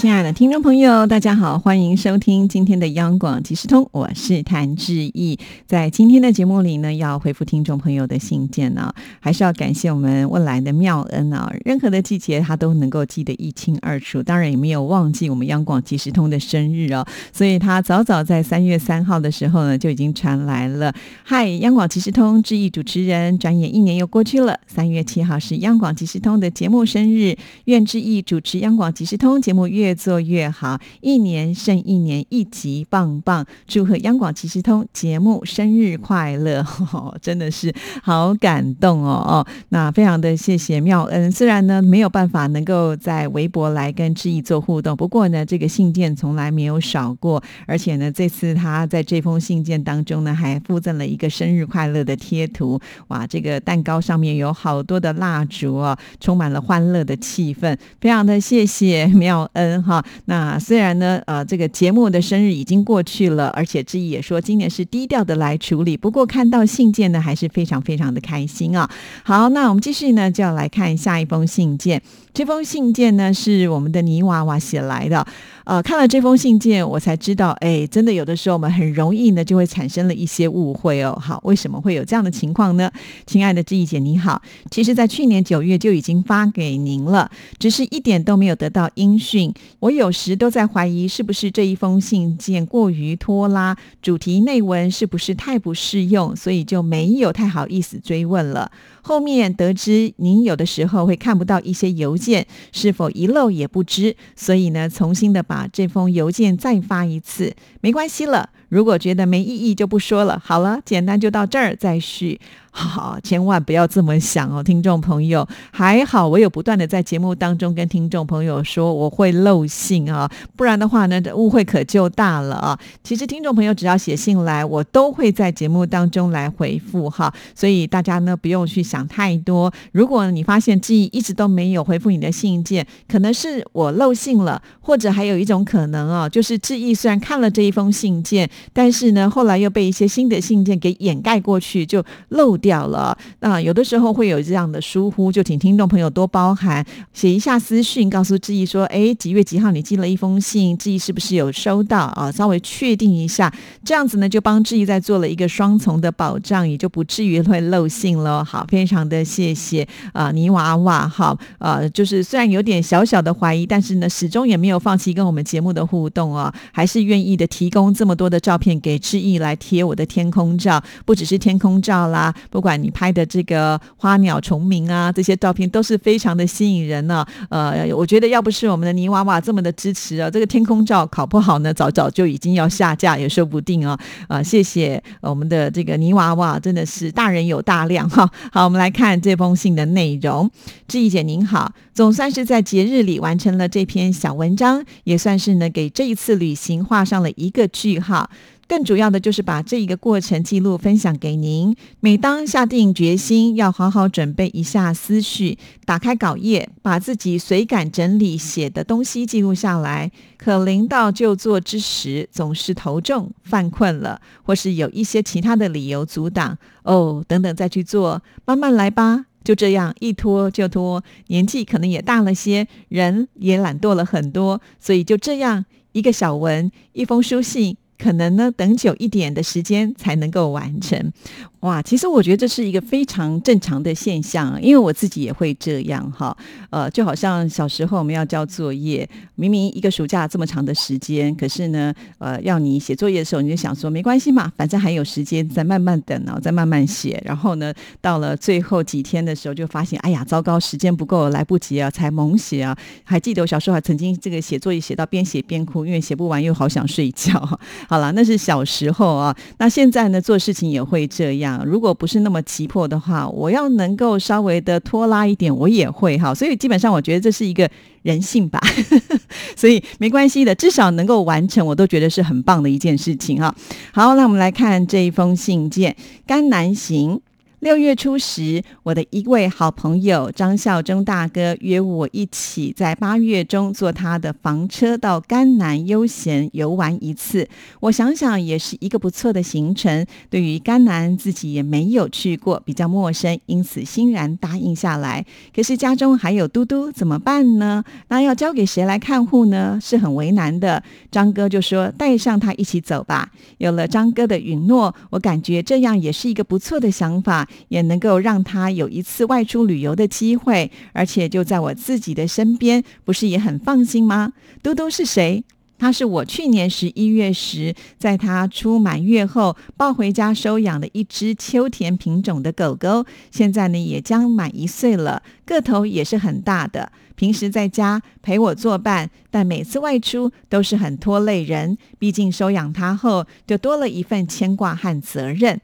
亲爱的听众朋友，大家好，欢迎收听今天的央广即时通，我是谭志毅。在今天的节目里呢，要回复听众朋友的信件呢，还是要感谢我们未来的妙恩啊，任何的季节他都能够记得一清二楚，当然也没有忘记我们央广即时通的生日哦，所以他早早在三月三号的时候呢，就已经传来了。嗨，央广即时通志毅主持人，转眼一年又过去了，三月七号是央广即时通的节目生日，愿志毅主持央广即时通节目越。越做越好，一年胜一年，一级棒棒！祝贺央广即时通节目生日快乐，真的是好感动哦哦！那非常的谢谢妙恩，虽然呢没有办法能够在微博来跟志毅做互动，不过呢这个信件从来没有少过，而且呢这次他在这封信件当中呢还附赠了一个生日快乐的贴图，哇！这个蛋糕上面有好多的蜡烛哦，充满了欢乐的气氛，非常的谢谢妙恩。哈，那虽然呢，呃，这个节目的生日已经过去了，而且志毅也说今年是低调的来处理。不过看到信件呢，还是非常非常的开心啊。好，那我们继续呢，就要来看下一封信件。这封信件呢，是我们的泥娃娃写来的。呃，看了这封信件，我才知道，哎，真的有的时候我们很容易呢，就会产生了一些误会哦。好，为什么会有这样的情况呢？亲爱的志毅姐，你好。其实，在去年九月就已经发给您了，只是一点都没有得到音讯。我有时都在怀疑，是不是这一封信件过于拖拉，主题内文是不是太不适用，所以就没有太好意思追问了。后面得知您有的时候会看不到一些邮件，是否遗漏也不知，所以呢，重新的把这封邮件再发一次，没关系了。如果觉得没意义，就不说了。好了，简单就到这儿，再续。好，千万不要这么想哦，听众朋友。还好我有不断的在节目当中跟听众朋友说我会漏信啊，不然的话呢，误会可就大了啊。其实听众朋友只要写信来，我都会在节目当中来回复哈。所以大家呢不用去想太多。如果你发现记忆一直都没有回复你的信件，可能是我漏信了，或者还有一种可能啊，就是志毅虽然看了这一封信件。但是呢，后来又被一些新的信件给掩盖过去，就漏掉了。那有的时候会有这样的疏忽，就请听众朋友多包涵，写一下私讯，告诉志毅说：“哎，几月几号你寄了一封信，志毅是不是有收到啊？稍微确定一下，这样子呢，就帮志毅在做了一个双重的保障，也就不至于会漏信了。好，非常的谢谢啊，泥娃娃。好，呃，就是虽然有点小小的怀疑，但是呢，始终也没有放弃跟我们节目的互动啊，还是愿意的提供这么多的照。照片给志毅来贴我的天空照，不只是天空照啦，不管你拍的这个花鸟虫鸣啊，这些照片都是非常的吸引人呢。呃，我觉得要不是我们的泥娃娃这么的支持啊，这个天空照考不好呢，早早就已经要下架也说不定啊。啊，谢谢我们的这个泥娃娃，真的是大人有大量哈。好，我们来看这封信的内容。志毅姐您好，总算是在节日里完成了这篇小文章，也算是呢给这一次旅行画上了一个句号。更主要的就是把这一个过程记录分享给您。每当下定决心要好好准备一下思绪，打开稿页，把自己随感整理写的东西记录下来，可临到就做之时，总是头重、犯困了，或是有一些其他的理由阻挡哦，等等再去做，慢慢来吧。就这样一拖就拖，年纪可能也大了些，人也懒惰了很多，所以就这样一个小文，一封书信。可能呢，等久一点的时间才能够完成。哇，其实我觉得这是一个非常正常的现象，因为我自己也会这样哈。呃，就好像小时候我们要交作业，明明一个暑假这么长的时间，可是呢，呃，要你写作业的时候，你就想说没关系嘛，反正还有时间，再慢慢等啊，再慢慢写。然后呢，到了最后几天的时候，就发现哎呀，糟糕，时间不够，来不及啊，才猛写啊。还记得我小时候还曾经这个写作业写到边写边哭，因为写不完又好想睡觉。好了，那是小时候啊。那现在呢，做事情也会这样。如果不是那么急迫的话，我要能够稍微的拖拉一点，我也会哈。所以基本上我觉得这是一个人性吧，所以没关系的，至少能够完成，我都觉得是很棒的一件事情哈。好，那我们来看这一封信件，甘南行。六月初时，我的一位好朋友张孝忠大哥约我一起在八月中坐他的房车到甘南悠闲游玩一次。我想想也是一个不错的行程。对于甘南自己也没有去过，比较陌生，因此欣然答应下来。可是家中还有嘟嘟，怎么办呢？那要交给谁来看护呢？是很为难的。张哥就说带上他一起走吧。有了张哥的允诺，我感觉这样也是一个不错的想法。也能够让他有一次外出旅游的机会，而且就在我自己的身边，不是也很放心吗？嘟嘟是谁？他是我去年十一月时，在他出满月后抱回家收养的一只秋田品种的狗狗，现在呢也将满一岁了，个头也是很大的。平时在家陪我作伴，但每次外出都是很拖累人。毕竟收养它后，就多了一份牵挂和责任。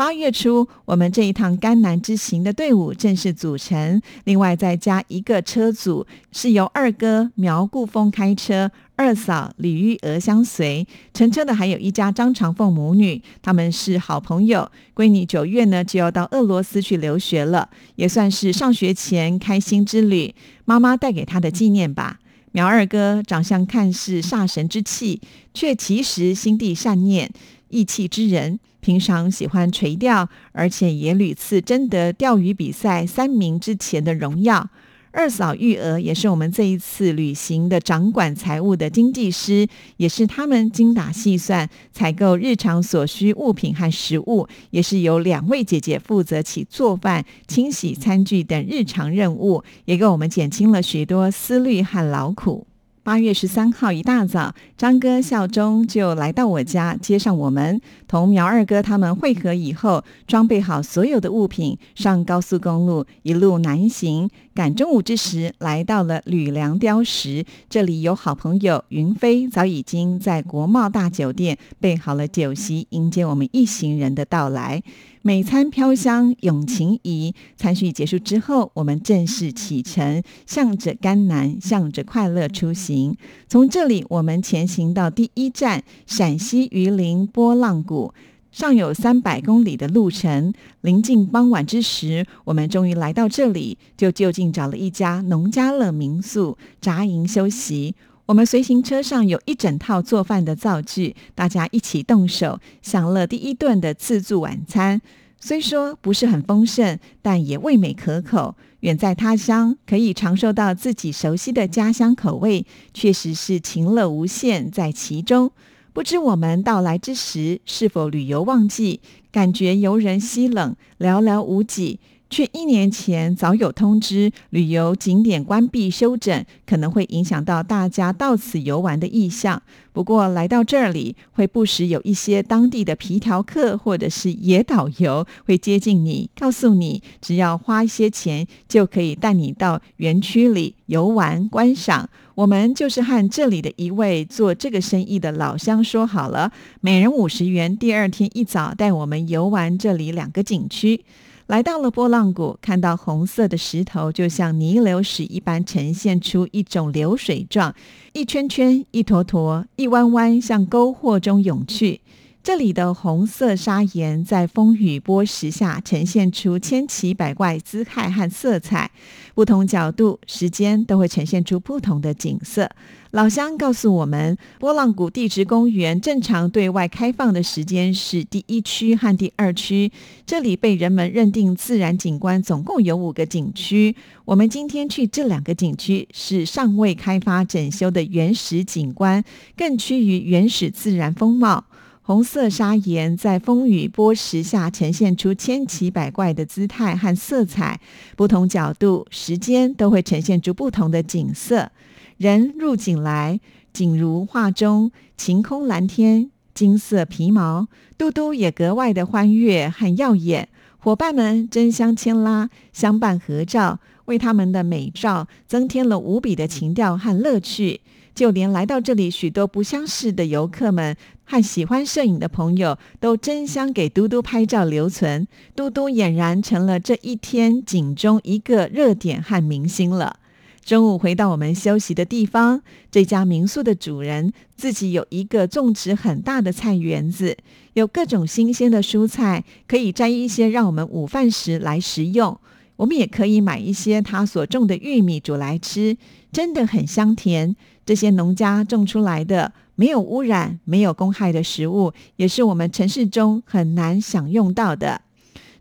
八月初，我们这一趟甘南之行的队伍正式组成。另外再加一个车组，是由二哥苗固峰开车，二嫂李玉娥相随。乘车的还有一家张长凤母女，他们是好朋友。闺女九月呢就要到俄罗斯去留学了，也算是上学前开心之旅。妈妈带给她的纪念吧。苗二哥长相看似煞神之气，却其实心地善念。义气之人，平常喜欢垂钓，而且也屡次争得钓鱼比赛三名之前的荣耀。二嫂玉娥也是我们这一次旅行的掌管财务的经济师，也是他们精打细算采购日常所需物品和食物，也是由两位姐姐负责起做饭、清洗餐具等日常任务，也给我们减轻了许多思虑和劳苦。八月十三号一大早，张哥孝忠就来到我家接上我们，同苗二哥他们会合以后，装备好所有的物品，上高速公路一路南行。赶中午之时，来到了吕梁雕石，这里有好朋友云飞早已经在国贸大酒店备好了酒席，迎接我们一行人的到来。美餐飘香，永情怡。餐叙结束之后，我们正式启程，向着甘南，向着快乐出行。从这里，我们前行到第一站陕西榆林波浪谷，尚有三百公里的路程。临近傍晚之时，我们终于来到这里，就就近找了一家农家乐民宿扎营休息。我们随行车上有一整套做饭的灶具，大家一起动手，享了第一顿的自助晚餐。虽说不是很丰盛，但也味美可口。远在他乡，可以尝受到自己熟悉的家乡口味，确实是情乐无限在其中。不知我们到来之时是否旅游旺季，感觉游人稀冷，寥寥无几。却一年前早有通知，旅游景点关闭休整，可能会影响到大家到此游玩的意向。不过来到这里，会不时有一些当地的皮条客或者是野导游会接近你，告诉你只要花一些钱就可以带你到园区里游玩观赏。我们就是和这里的一位做这个生意的老乡说好了，每人五十元，第二天一早带我们游玩这里两个景区。来到了波浪谷，看到红色的石头就像泥流石一般，呈现出一种流水状，一圈圈、一坨坨、一弯弯，向沟壑中涌去。这里的红色砂岩在风雨波石下呈现出千奇百怪姿态和色彩，不同角度、时间都会呈现出不同的景色。老乡告诉我们，波浪谷地质公园正常对外开放的时间是第一区和第二区。这里被人们认定自然景观总共有五个景区。我们今天去这两个景区是尚未开发整修的原始景观，更趋于原始自然风貌。红色砂岩在风雨波石下呈现出千奇百怪的姿态和色彩，不同角度、时间都会呈现出不同的景色。人入景来，景如画中，晴空蓝天，金色皮毛，嘟嘟也格外的欢悦和耀眼。伙伴们争相牵拉，相伴合照，为他们的美照增添了无比的情调和乐趣。就连来到这里许多不相识的游客们和喜欢摄影的朋友，都争相给嘟嘟拍照留存。嘟嘟俨然成了这一天景中一个热点和明星了。中午回到我们休息的地方，这家民宿的主人自己有一个种植很大的菜园子，有各种新鲜的蔬菜，可以摘一些让我们午饭时来食用。我们也可以买一些他所种的玉米煮来吃，真的很香甜。这些农家种出来的没有污染、没有公害的食物，也是我们城市中很难享用到的。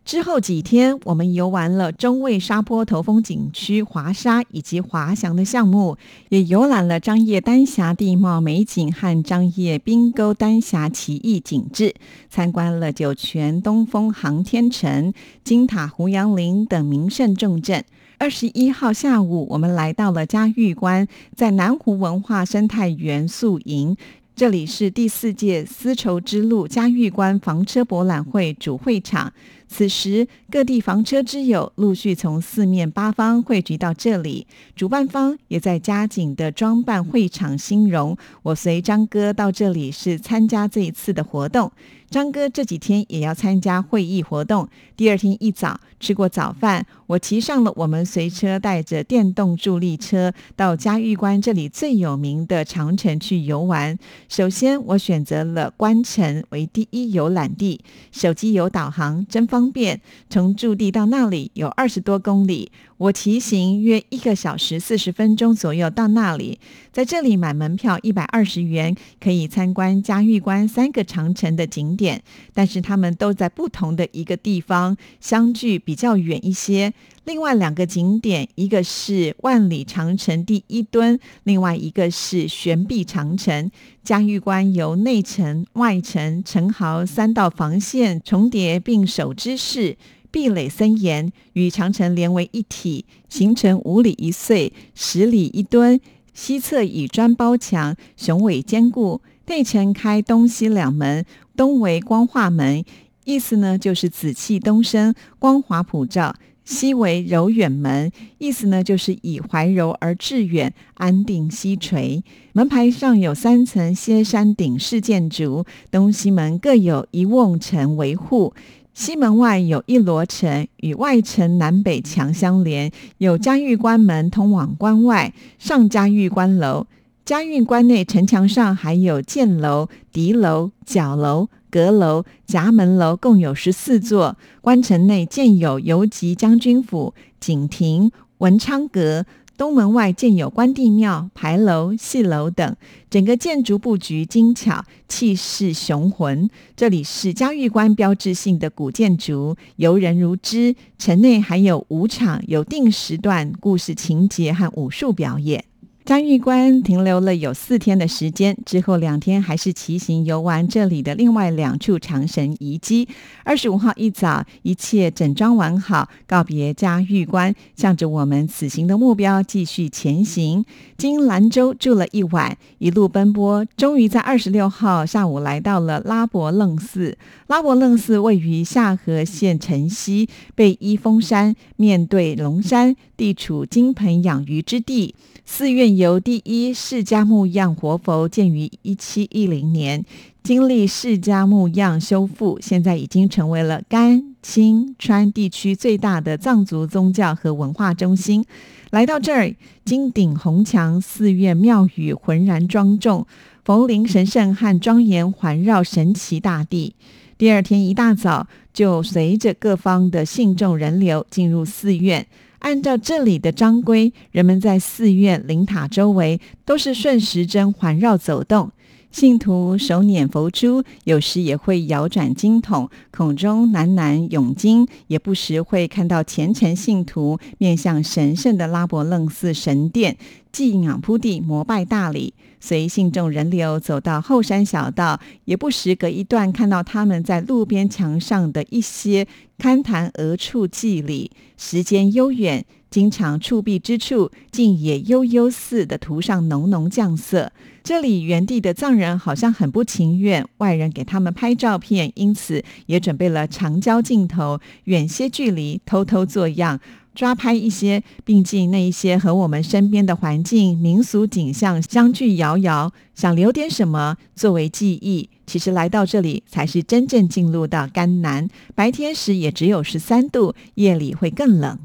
之后几天，我们游玩了中卫沙坡头风景区滑沙以及滑翔的项目，也游览了张掖丹霞地貌美景和张掖冰沟丹霞奇异景致，参观了酒泉东风航天城、金塔胡杨林等名胜重镇。二十一号下午，我们来到了嘉峪关，在南湖文化生态园宿营。这里是第四届丝绸之路嘉峪关房车博览会主会场。此时，各地房车之友陆续从四面八方汇聚到这里，主办方也在加紧的装扮会场新容。我随张哥到这里是参加这一次的活动。张哥这几天也要参加会议活动。第二天一早吃过早饭，我骑上了我们随车带着电动助力车，到嘉峪关这里最有名的长城去游玩。首先，我选择了关城为第一游览地，手机有导航，真方方便。从驻地到那里有二十多公里。我骑行约一个小时四十分钟左右到那里，在这里买门票一百二十元，可以参观嘉峪关三个长城的景点，但是他们都在不同的一个地方，相距比较远一些。另外两个景点，一个是万里长城第一墩，另外一个是悬臂长城。嘉峪关由内城、外城、城壕三道防线重叠并守之势。壁垒森严，与长城连为一体，形成五里一隧、十里一墩。西侧以砖包墙，雄伟坚固。内城开东西两门，东为光化门，意思呢就是紫气东升，光华普照；西为柔远门，意思呢就是以怀柔而致远，安定西垂。门牌上有三层歇山顶式建筑，东西门各有一瓮城维护。西门外有一罗城，与外城南北墙相连，有嘉峪关门通往关外。上嘉峪关楼，嘉峪关内城墙上还有箭楼、敌楼、角楼、阁楼、夹门楼，共有十四座。关城内建有游击将军府、景亭、文昌阁。东门外建有关帝庙、牌楼、戏楼等，整个建筑布局精巧，气势雄浑。这里是嘉峪关标志性的古建筑，游人如织。城内还有舞场，有定时段故事情节和武术表演。嘉峪关停留了有四天的时间，之后两天还是骑行游玩这里的另外两处长神遗迹。二十五号一早，一切整装完好，告别嘉峪关，向着我们此行的目标继续前行。经兰州住了一晚，一路奔波，终于在二十六号下午来到了拉伯楞寺。拉伯楞寺位于下河县城西，背依峰山，面对龙山，地处金盆养鱼之地。寺院由第一释迦牟样活佛建于一七一零年，经历释迦牟样修复，现在已经成为了甘、青、川地区最大的藏族宗教和文化中心。来到这儿，金顶红墙，寺院庙宇浑然庄重，佛灵神圣和庄严环绕神奇大地。第二天一大早，就随着各方的信众人流进入寺院。按照这里的章规，人们在寺院灵塔周围都是顺时针环绕走动，信徒手捻佛珠，有时也会摇转经筒，口中喃喃咏经，也不时会看到虔诚信徒面向神圣的拉伯楞寺神殿，敬仰铺地膜拜大礼。随信众人流走到后山小道，也不时隔一段看到他们在路边墙上的一些堪谈而处祭礼。时间悠远，经常触壁之处，竟也悠悠似的涂上浓浓酱色。这里原地的藏人好像很不情愿外人给他们拍照片，因此也准备了长焦镜头，远些距离偷偷做样。抓拍一些，并进那一些和我们身边的环境、民俗景象相距遥遥，想留点什么作为记忆。其实来到这里，才是真正进入到甘南。白天时也只有十三度，夜里会更冷。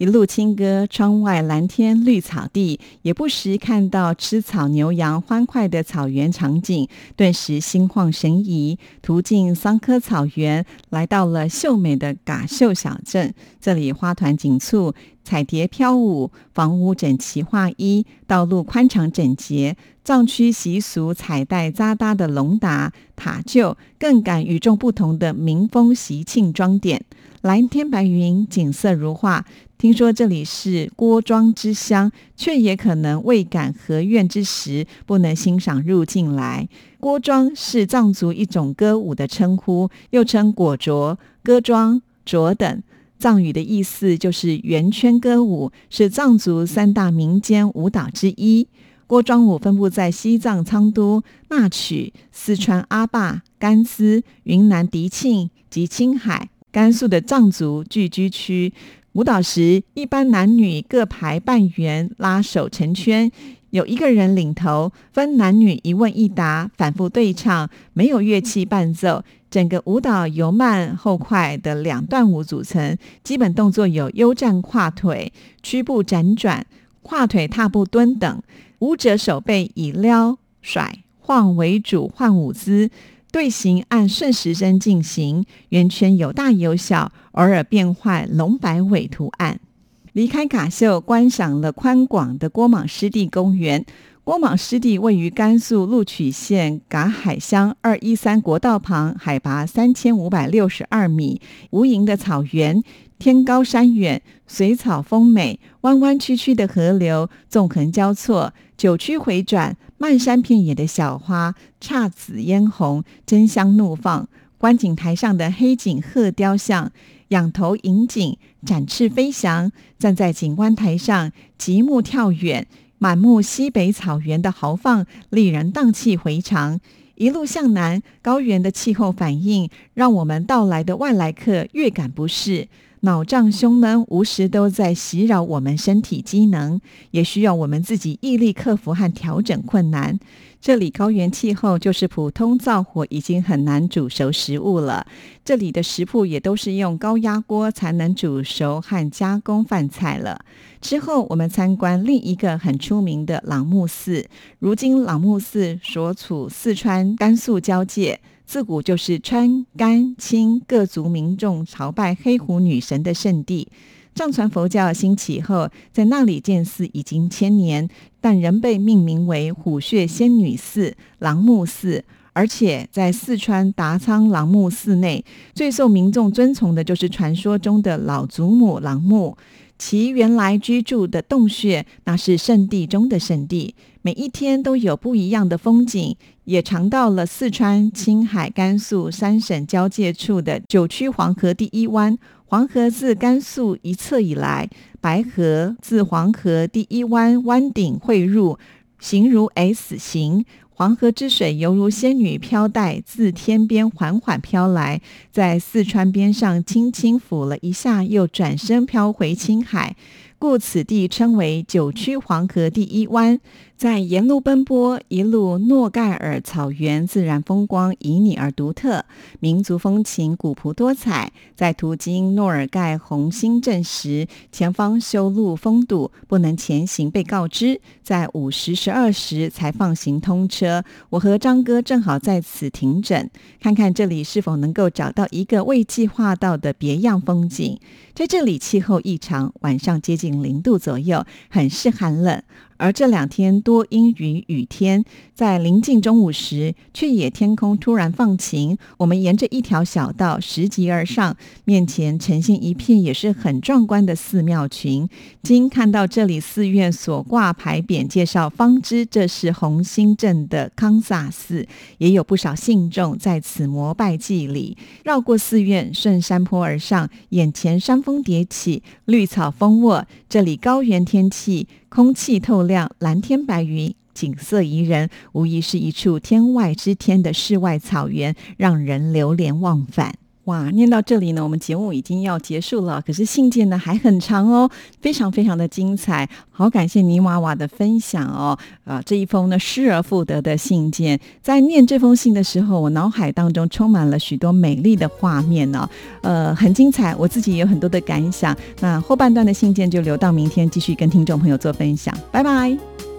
一路轻歌，窗外蓝天绿草地，也不时看到吃草牛羊欢快的草原场景，顿时心旷神怡。途径桑科草原，来到了秀美的嘎秀小镇，这里花团锦簇，彩蝶飘舞，房屋整齐划一，道路宽敞整洁，藏区习俗彩带扎搭的隆达塔臼，更感与众不同的民风习庆装点。蓝天白云，景色如画。听说这里是郭庄之乡，却也可能未敢合院之时，不能欣赏入境来。郭庄是藏族一种歌舞的称呼，又称果卓、歌庄、卓等。藏语的意思就是圆圈歌舞，是藏族三大民间舞蹈之一。郭庄舞分布在西藏昌都、那曲、四川阿坝、甘孜、云南迪庆及青海。甘肃的藏族聚居区舞蹈时，一般男女各排半圆，拉手成圈，有一个人领头，分男女一问一答，反复对唱，没有乐器伴奏。整个舞蹈由慢后快的两段舞组成，基本动作有悠站、跨腿、屈步辗转、跨腿踏步蹲等。舞者手背以撩、甩、晃为主，换舞姿。队形按顺时针进行，圆圈有大有小，偶尔变换龙摆尾图案。离开嘎秀，观赏了宽广的郭莽湿地公园。郭莽湿地位于甘肃录曲县嘎海乡二一三国道旁，海拔三千五百六十二米，无垠的草原，天高山远，水草丰美，弯弯曲曲的河流纵横交错，九曲回转。漫山遍野的小花，姹紫嫣红，争相怒放。观景台上的黑颈鹤雕像，仰头迎景，展翅飞翔。站在景观台上，极目眺远，满目西北草原的豪放，令人荡气回肠。一路向南，高原的气候反应，让我们到来的外来客越感不适。脑胀、胸闷，无时都在袭扰我们身体机能，也需要我们自己毅力克服和调整困难。这里高原气候，就是普通灶火已经很难煮熟食物了。这里的食铺也都是用高压锅才能煮熟和加工饭菜了。之后，我们参观另一个很出名的朗木寺。如今，朗木寺所处四川、甘肃交界。自古就是川、甘、青各族民众朝拜黑虎女神的圣地。藏传佛教兴起后，在那里建寺已经千年，但仍被命名为虎穴仙女寺、朗木寺。而且在四川达仓朗木寺内，最受民众尊崇的就是传说中的老祖母朗木。其原来居住的洞穴，那是圣地中的圣地，每一天都有不一样的风景。也尝到了四川、青海、甘肃三省交界处的九曲黄河第一湾。黄河自甘肃一侧以来，白河自黄河第一湾湾顶汇入，形如 S 形。黄河之水犹如仙女飘带，自天边缓缓飘来，在四川边上轻轻抚了一下，又转身飘回青海，故此地称为九曲黄河第一湾。在沿路奔波，一路诺盖尔草原自然风光旖旎而独特，民族风情古朴多彩。在途经诺尔盖红星镇时，前方修路封堵，不能前行，被告知在午时十二时才放行通车。我和张哥正好在此停整，看看这里是否能够找到一个未计划到的别样风景。在这里气候异常，晚上接近零度左右，很是寒冷。而这两天多阴雨雨天，在临近中午时，却也天空突然放晴。我们沿着一条小道拾级而上，面前呈现一片也是很壮观的寺庙群。经看到这里寺院所挂牌匾介绍，方知这是红星镇的康萨寺，也有不少信众在此膜拜祭礼。绕过寺院，顺山坡而上，眼前山峰叠起，绿草丰沃。这里高原天气。空气透亮，蓝天白云，景色宜人，无疑是一处天外之天的世外草原，让人流连忘返。哇，念到这里呢，我们节目已经要结束了，可是信件呢还很长哦，非常非常的精彩。好，感谢泥娃娃的分享哦。啊，这一封呢失而复得的信件，在念这封信的时候，我脑海当中充满了许多美丽的画面呢。呃，很精彩，我自己也有很多的感想。那后半段的信件就留到明天继续跟听众朋友做分享。拜拜。